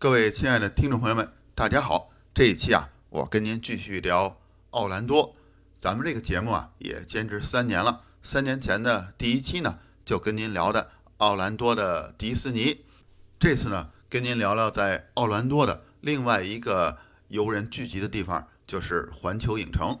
各位亲爱的听众朋友们，大家好！这一期啊，我跟您继续聊奥兰多。咱们这个节目啊，也坚持三年了。三年前的第一期呢，就跟您聊的奥兰多的迪士尼。这次呢，跟您聊聊在奥兰多的另外一个游人聚集的地方，就是环球影城。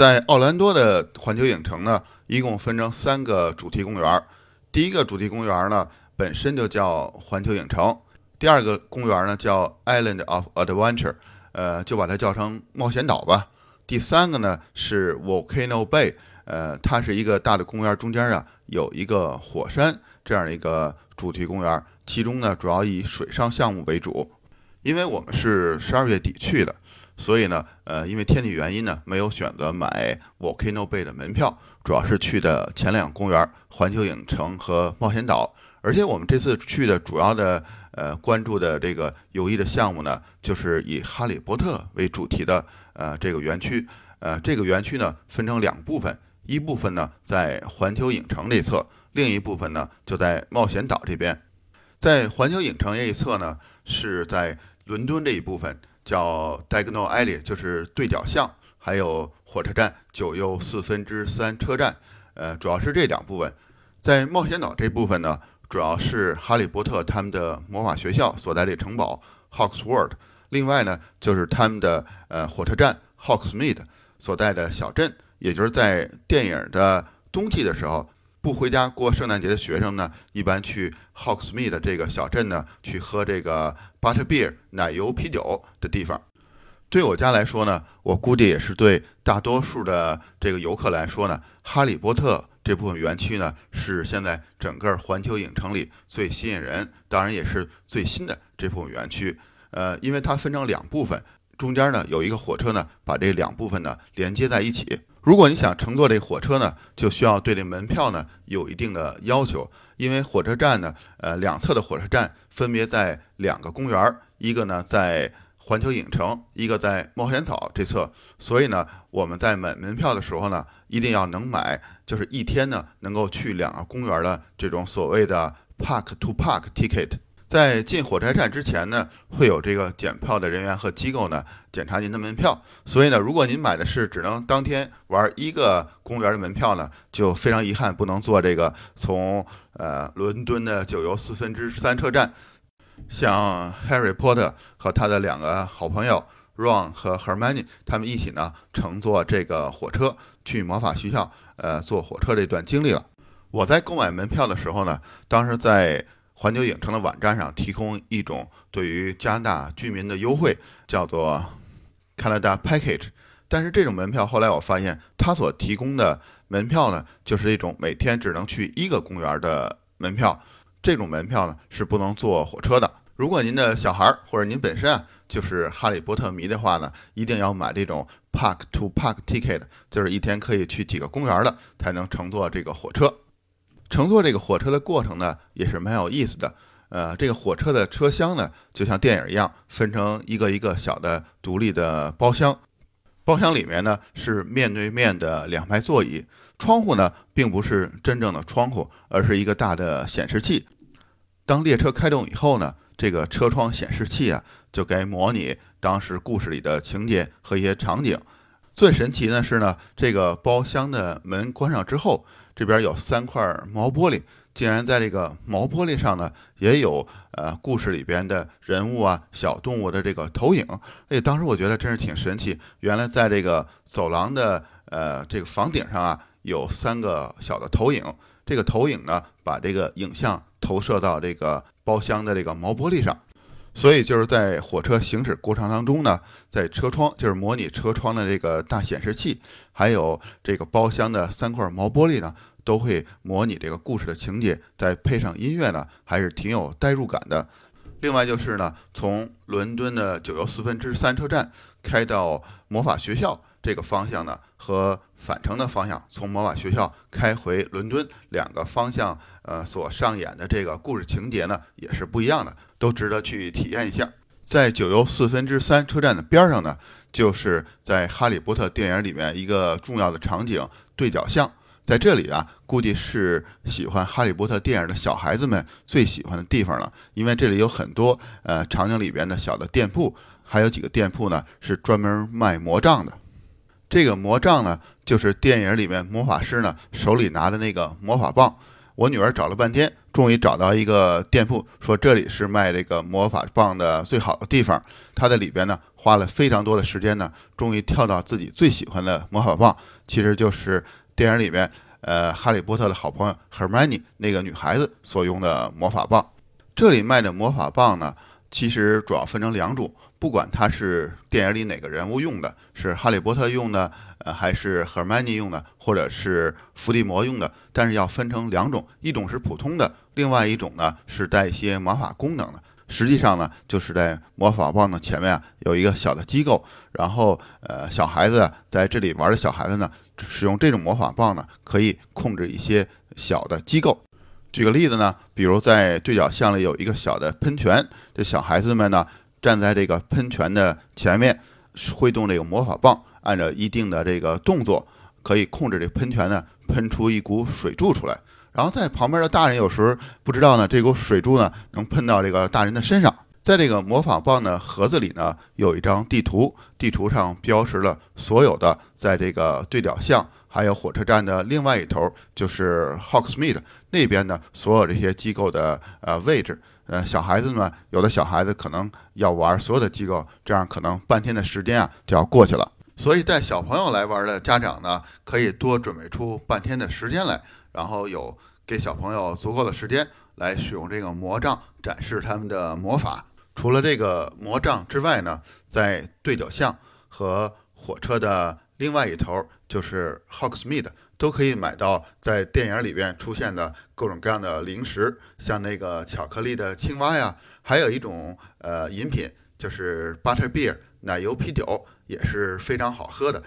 在奥兰多的环球影城呢，一共分成三个主题公园。第一个主题公园呢，本身就叫环球影城；第二个公园呢叫 Island of Adventure，呃，就把它叫成冒险岛吧。第三个呢是 Volcano Bay，呃，它是一个大的公园，中间啊有一个火山这样的一个主题公园，其中呢主要以水上项目为主。因为我们是十二月底去的。所以呢，呃，因为天气原因呢，没有选择买 Volcano Bay 的门票，主要是去的前两公园——环球影城和冒险岛。而且我们这次去的主要的呃关注的这个游艺的项目呢，就是以哈利波特为主题的呃这个园区。呃，这个园区呢分成两部分，一部分呢在环球影城这侧，另一部分呢就在冒险岛这边。在环球影城这一侧呢，是在伦敦这一部分。叫 Diagonal Alley，就是对角巷，还有火车站九又四分之三车站，呃，主要是这两部分。在冒险岛这部分呢，主要是哈利波特他们的魔法学校所在的城堡 Hogsworth，另外呢就是他们的呃火车站 Hogsmeade 所在的小镇，也就是在电影的冬季的时候。不回家过圣诞节的学生呢，一般去 Hogsmeade 这个小镇呢，去喝这个 Butterbeer 奶油啤酒的地方。对我家来说呢，我估计也是对大多数的这个游客来说呢，哈利波特这部分园区呢，是现在整个环球影城里最吸引人，当然也是最新的这部分园区。呃，因为它分成两部分，中间呢有一个火车呢，把这两部分呢连接在一起。如果你想乘坐这火车呢，就需要对这门票呢有一定的要求，因为火车站呢，呃，两侧的火车站分别在两个公园儿，一个呢在环球影城，一个在冒险岛这侧，所以呢，我们在买门票的时候呢，一定要能买，就是一天呢能够去两个公园的这种所谓的 Park to Park Ticket。在进火车站之前呢，会有这个检票的人员和机构呢检查您的门票。所以呢，如果您买的是只能当天玩一个公园的门票呢，就非常遗憾不能坐这个从呃伦敦的九游四分之三车站，像 Harry Potter 和他的两个好朋友 Ron 和 Hermione 他们一起呢乘坐这个火车去魔法学校，呃，坐火车这段经历了。我在购买门票的时候呢，当时在。环球影城的网站上提供一种对于加拿大居民的优惠，叫做 Canada Package。但是这种门票后来我发现，它所提供的门票呢，就是一种每天只能去一个公园的门票。这种门票呢是不能坐火车的。如果您的小孩儿或者您本身啊就是哈利波特迷的话呢，一定要买这种 Park to Park Ticket，就是一天可以去几个公园的，才能乘坐这个火车。乘坐这个火车的过程呢，也是蛮有意思的。呃，这个火车的车厢呢，就像电影一样，分成一个一个小的独立的包厢。包厢里面呢是面对面的两排座椅，窗户呢并不是真正的窗户，而是一个大的显示器。当列车开动以后呢，这个车窗显示器啊就该模拟当时故事里的情节和一些场景。最神奇的是呢，这个包厢的门关上之后。这边有三块毛玻璃，竟然在这个毛玻璃上呢，也有呃故事里边的人物啊、小动物的这个投影。哎，当时我觉得真是挺神奇。原来在这个走廊的呃这个房顶上啊，有三个小的投影。这个投影呢，把这个影像投射到这个包厢的这个毛玻璃上。所以就是在火车行驶过程当中呢，在车窗就是模拟车窗的这个大显示器，还有这个包厢的三块毛玻璃呢，都会模拟这个故事的情节，再配上音乐呢，还是挺有代入感的。另外就是呢，从伦敦的九又四分之三车站开到魔法学校这个方向呢，和返程的方向从魔法学校开回伦敦两个方向，呃，所上演的这个故事情节呢，也是不一样的，都值得去体验一下。在九又四分之三车站的边上呢，就是在《哈利波特》电影里面一个重要的场景——对角巷。在这里啊，估计是喜欢《哈利波特》电影的小孩子们最喜欢的地方了，因为这里有很多呃场景里边的小的店铺，还有几个店铺呢是专门卖魔杖的。这个魔杖呢，就是电影里面魔法师呢手里拿的那个魔法棒。我女儿找了半天，终于找到一个店铺，说这里是卖这个魔法棒的最好的地方。她在里边呢花了非常多的时间呢，终于挑到自己最喜欢的魔法棒，其实就是。电影里面，呃，哈利波特的好朋友 Hermione 那个女孩子所用的魔法棒，这里卖的魔法棒呢，其实主要分成两种，不管它是电影里哪个人物用的，是哈利波特用的，呃，还是 Hermione 用的，或者是伏地魔用的，但是要分成两种，一种是普通的，另外一种呢是带一些魔法功能的。实际上呢，就是在魔法棒的前面啊有一个小的机构，然后呃小孩子在这里玩的小孩子呢，使用这种魔法棒呢，可以控制一些小的机构。举个例子呢，比如在对角巷里有一个小的喷泉，这小孩子们呢站在这个喷泉的前面，挥动这个魔法棒，按照一定的这个动作，可以控制这喷泉呢喷出一股水柱出来。然后在旁边的大人有时不知道呢，这股水柱呢能喷到这个大人的身上。在这个魔法棒的盒子里呢，有一张地图，地图上标识了所有的在这个对角巷，还有火车站的另外一头，就是 Hawksmead 那边的所有这些机构的呃位置。呃，小孩子呢，有的小孩子可能要玩所有的机构，这样可能半天的时间啊就要过去了。所以带小朋友来玩的家长呢，可以多准备出半天的时间来。然后有给小朋友足够的时间来使用这个魔杖展示他们的魔法。除了这个魔杖之外呢，在对角巷和火车的另外一头，就是 Hawksmead，都可以买到在电影里边出现的各种各样的零食，像那个巧克力的青蛙呀，还有一种呃饮品，就是 Butter Beer 奶油啤酒，也是非常好喝的。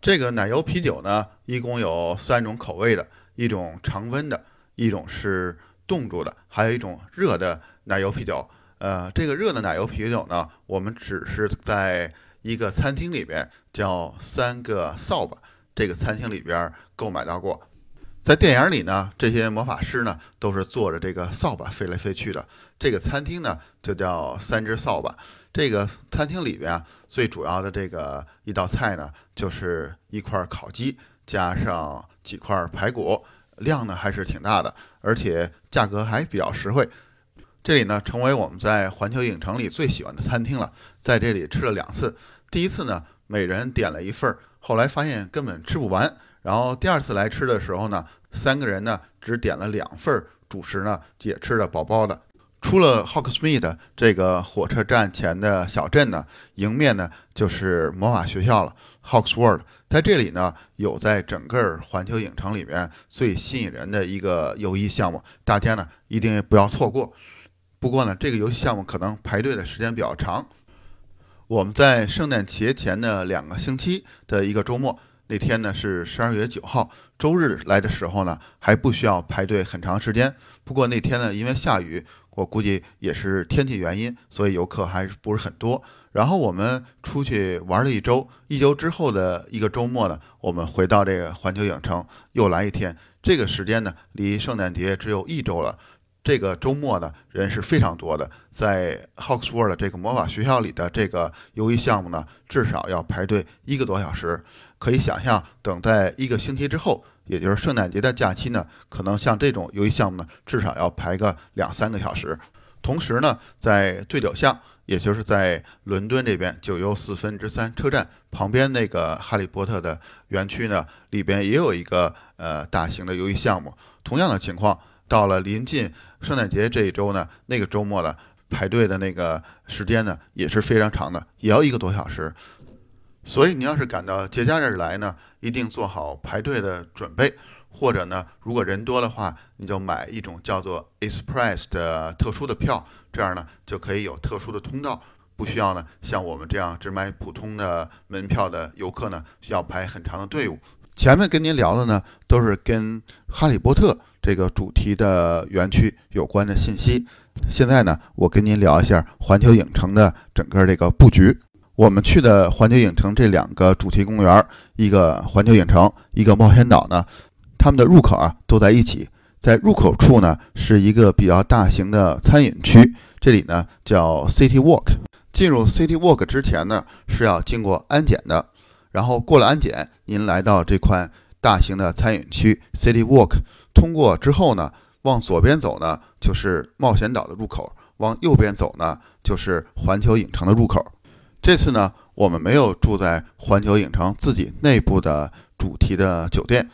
这个奶油啤酒呢，一共有三种口味的。一种常温的，一种是冻住的，还有一种热的奶油啤酒。呃，这个热的奶油啤酒呢，我们只是在一个餐厅里边叫三个扫把这个餐厅里边购买到过。在电影里呢，这些魔法师呢都是坐着这个扫把飞来飞去的。这个餐厅呢就叫三只扫把。这个餐厅里边，最主要的这个一道菜呢，就是一块烤鸡。加上几块排骨，量呢还是挺大的，而且价格还比较实惠。这里呢成为我们在环球影城里最喜欢的餐厅了，在这里吃了两次。第一次呢，每人点了一份，后来发现根本吃不完。然后第二次来吃的时候呢，三个人呢只点了两份主食呢，也吃得饱饱的。出了 Hogsmeade 这个火车站前的小镇呢，迎面呢就是魔法学校了，Hogsworld。在这里呢，有在整个环球影城里面最吸引人的一个游艺项目，大家呢一定不要错过。不过呢，这个游戏项目可能排队的时间比较长。我们在圣诞节前的两个星期的一个周末，那天呢是十二月九号周日来的时候呢，还不需要排队很长时间。不过那天呢，因为下雨。我估计也是天气原因，所以游客还不是很多。然后我们出去玩了一周，一周之后的一个周末呢，我们回到这个环球影城又来一天。这个时间呢，离圣诞节只有一周了。这个周末呢，人是非常多的。在 Hogsworld 这个魔法学校里的这个游艺项目呢，至少要排队一个多小时。可以想象，等待一个星期之后。也就是圣诞节的假期呢，可能像这种游戏项目呢，至少要排个两三个小时。同时呢，在对角巷，也就是在伦敦这边九又四分之三车站旁边那个哈利波特的园区呢，里边也有一个呃大型的游艺项目。同样的情况，到了临近圣诞节这一周呢，那个周末呢。排队的那个时间呢也是非常长的，也要一个多小时。所以你要是赶到节假日来呢，一定做好排队的准备，或者呢，如果人多的话，你就买一种叫做 Express 的特殊的票，这样呢就可以有特殊的通道，不需要呢像我们这样只买普通的门票的游客呢需要排很长的队伍。前面跟您聊的呢都是跟哈利波特这个主题的园区有关的信息，现在呢我跟您聊一下环球影城的整个这个布局。我们去的环球影城这两个主题公园，一个环球影城，一个冒险岛呢，他们的入口啊都在一起。在入口处呢是一个比较大型的餐饮区，这里呢叫 City Walk。进入 City Walk 之前呢是要经过安检的，然后过了安检，您来到这块大型的餐饮区 City Walk，通过之后呢，往左边走呢就是冒险岛的入口，往右边走呢就是环球影城的入口。这次呢，我们没有住在环球影城自己内部的主题的酒店，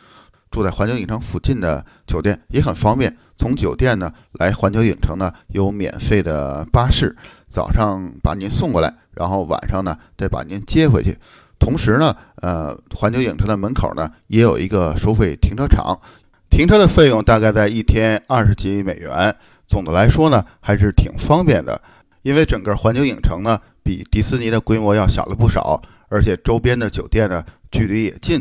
住在环球影城附近的酒店也很方便。从酒店呢来环球影城呢有免费的巴士，早上把您送过来，然后晚上呢再把您接回去。同时呢，呃，环球影城的门口呢也有一个收费停车场，停车的费用大概在一天二十几美元。总的来说呢，还是挺方便的，因为整个环球影城呢。比迪士尼的规模要小了不少，而且周边的酒店呢距离也近。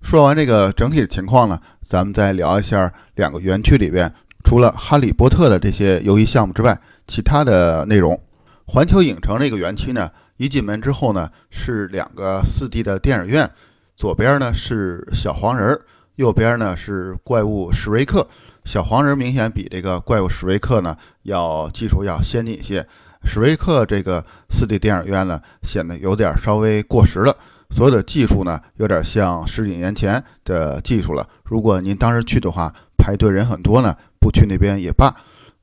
说完这个整体的情况呢，咱们再聊一下两个园区里边除了哈利波特的这些游戏项目之外，其他的内容。环球影城这个园区呢，一进门之后呢是两个四 D 的电影院，左边呢是小黄人，右边呢是怪物史瑞克。小黄人明显比这个怪物史瑞克呢要技术要先进一些。史瑞克这个四 D 电影院呢，显得有点稍微过时了。所有的技术呢，有点像十几年前的技术了。如果您当时去的话，排队人很多呢，不去那边也罢。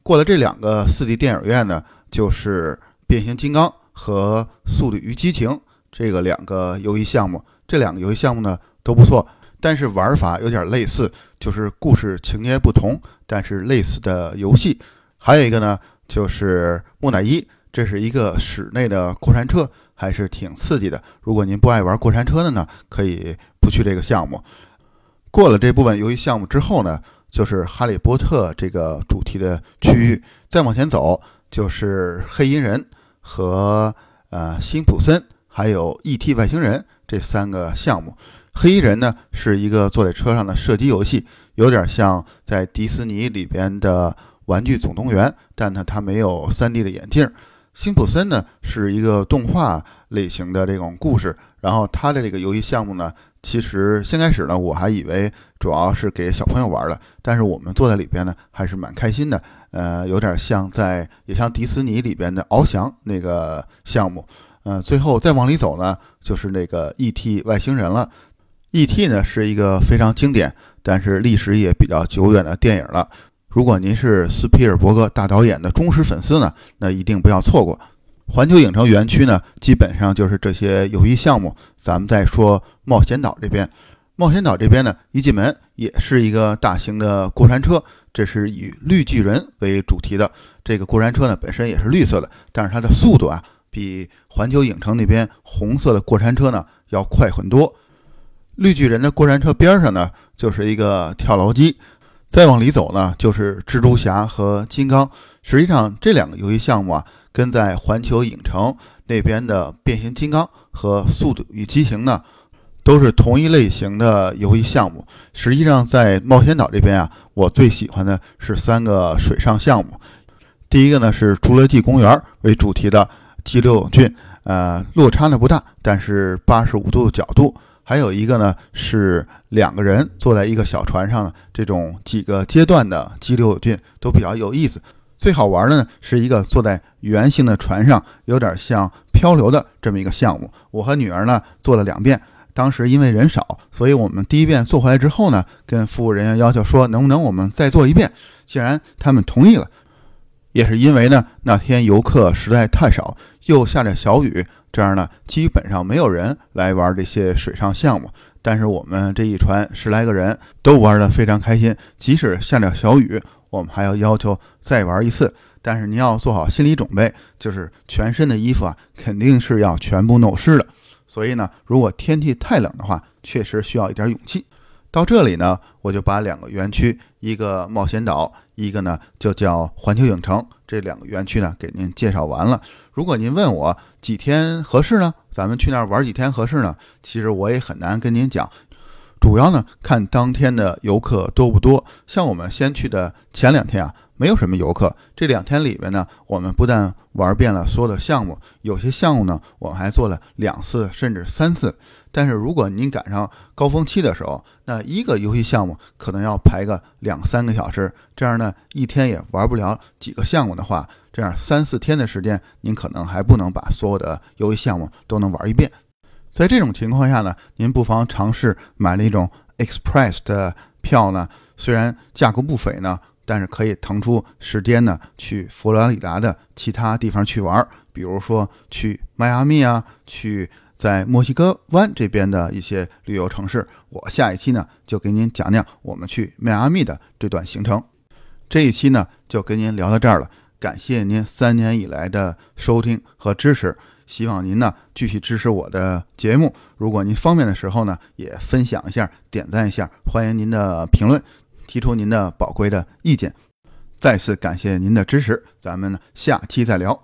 过了这两个四 D 电影院呢，就是变形金刚和速度与激情这个两个游戏项目。这两个游戏项目呢都不错，但是玩法有点类似，就是故事情节不同，但是类似的游戏。还有一个呢。就是木乃伊，这是一个室内的过山车，还是挺刺激的。如果您不爱玩过山车的呢，可以不去这个项目。过了这部分游戏项目之后呢，就是哈利波特这个主题的区域。再往前走，就是黑衣人和呃辛普森，还有 E.T. 外星人这三个项目。黑衣人呢是一个坐在车上的射击游戏，有点像在迪士尼里边的。玩具总动员，但呢，它没有 3D 的眼镜。辛普森呢是一个动画类型的这种故事，然后它的这个游戏项目呢，其实先开始呢，我还以为主要是给小朋友玩的，但是我们坐在里边呢，还是蛮开心的。呃，有点像在也像迪士尼里边的翱翔那个项目。嗯，最后再往里走呢，就是那个 E.T. 外星人了。E.T. 呢是一个非常经典，但是历史也比较久远的电影了。如果您是斯皮尔伯格大导演的忠实粉丝呢，那一定不要错过。环球影城园区呢，基本上就是这些游戏项目。咱们再说冒险岛这边，冒险岛这边呢，一进门也是一个大型的过山车，这是以绿巨人为主题的。这个过山车呢，本身也是绿色的，但是它的速度啊，比环球影城那边红色的过山车呢要快很多。绿巨人的过山车边上呢，就是一个跳楼机。再往里走呢，就是蜘蛛侠和金刚。实际上，这两个游戏项目啊，跟在环球影城那边的变形金刚和速度与激情呢，都是同一类型的游戏项目。实际上，在冒险岛这边啊，我最喜欢的是三个水上项目。第一个呢是侏罗纪公园为主题的激流勇进，呃，落差呢不大，但是八十五度角度。还有一个呢，是两个人坐在一个小船上，这种几个阶段的激流勇进都比较有意思。最好玩的呢，是一个坐在圆形的船上，有点像漂流的这么一个项目。我和女儿呢做了两遍，当时因为人少，所以我们第一遍做回来之后呢，跟服务人员要求说，能不能我们再做一遍？既然他们同意了，也是因为呢那天游客实在太少，又下着小雨。这样呢，基本上没有人来玩这些水上项目，但是我们这一船十来个人都玩得非常开心。即使下点小雨，我们还要要求再玩一次。但是您要做好心理准备，就是全身的衣服啊，肯定是要全部弄湿的。所以呢，如果天气太冷的话，确实需要一点勇气。到这里呢，我就把两个园区，一个冒险岛，一个呢就叫环球影城，这两个园区呢给您介绍完了。如果您问我几天合适呢？咱们去那儿玩几天合适呢？其实我也很难跟您讲，主要呢看当天的游客多不多。像我们先去的前两天啊。没有什么游客，这两天里边呢，我们不但玩遍了所有的项目，有些项目呢，我们还做了两次甚至三次。但是如果您赶上高峰期的时候，那一个游戏项目可能要排个两三个小时，这样呢，一天也玩不了几个项目的话，这样三四天的时间，您可能还不能把所有的游戏项目都能玩一遍。在这种情况下呢，您不妨尝试买那种 Express 的票呢，虽然价格不菲呢。但是可以腾出时间呢，去佛罗里达的其他地方去玩，比如说去迈阿密啊，去在墨西哥湾这边的一些旅游城市。我下一期呢就给您讲讲我们去迈阿密的这段行程。这一期呢就跟您聊到这儿了，感谢您三年以来的收听和支持，希望您呢继续支持我的节目。如果您方便的时候呢，也分享一下，点赞一下，欢迎您的评论。提出您的宝贵的意见，再次感谢您的支持，咱们呢下期再聊。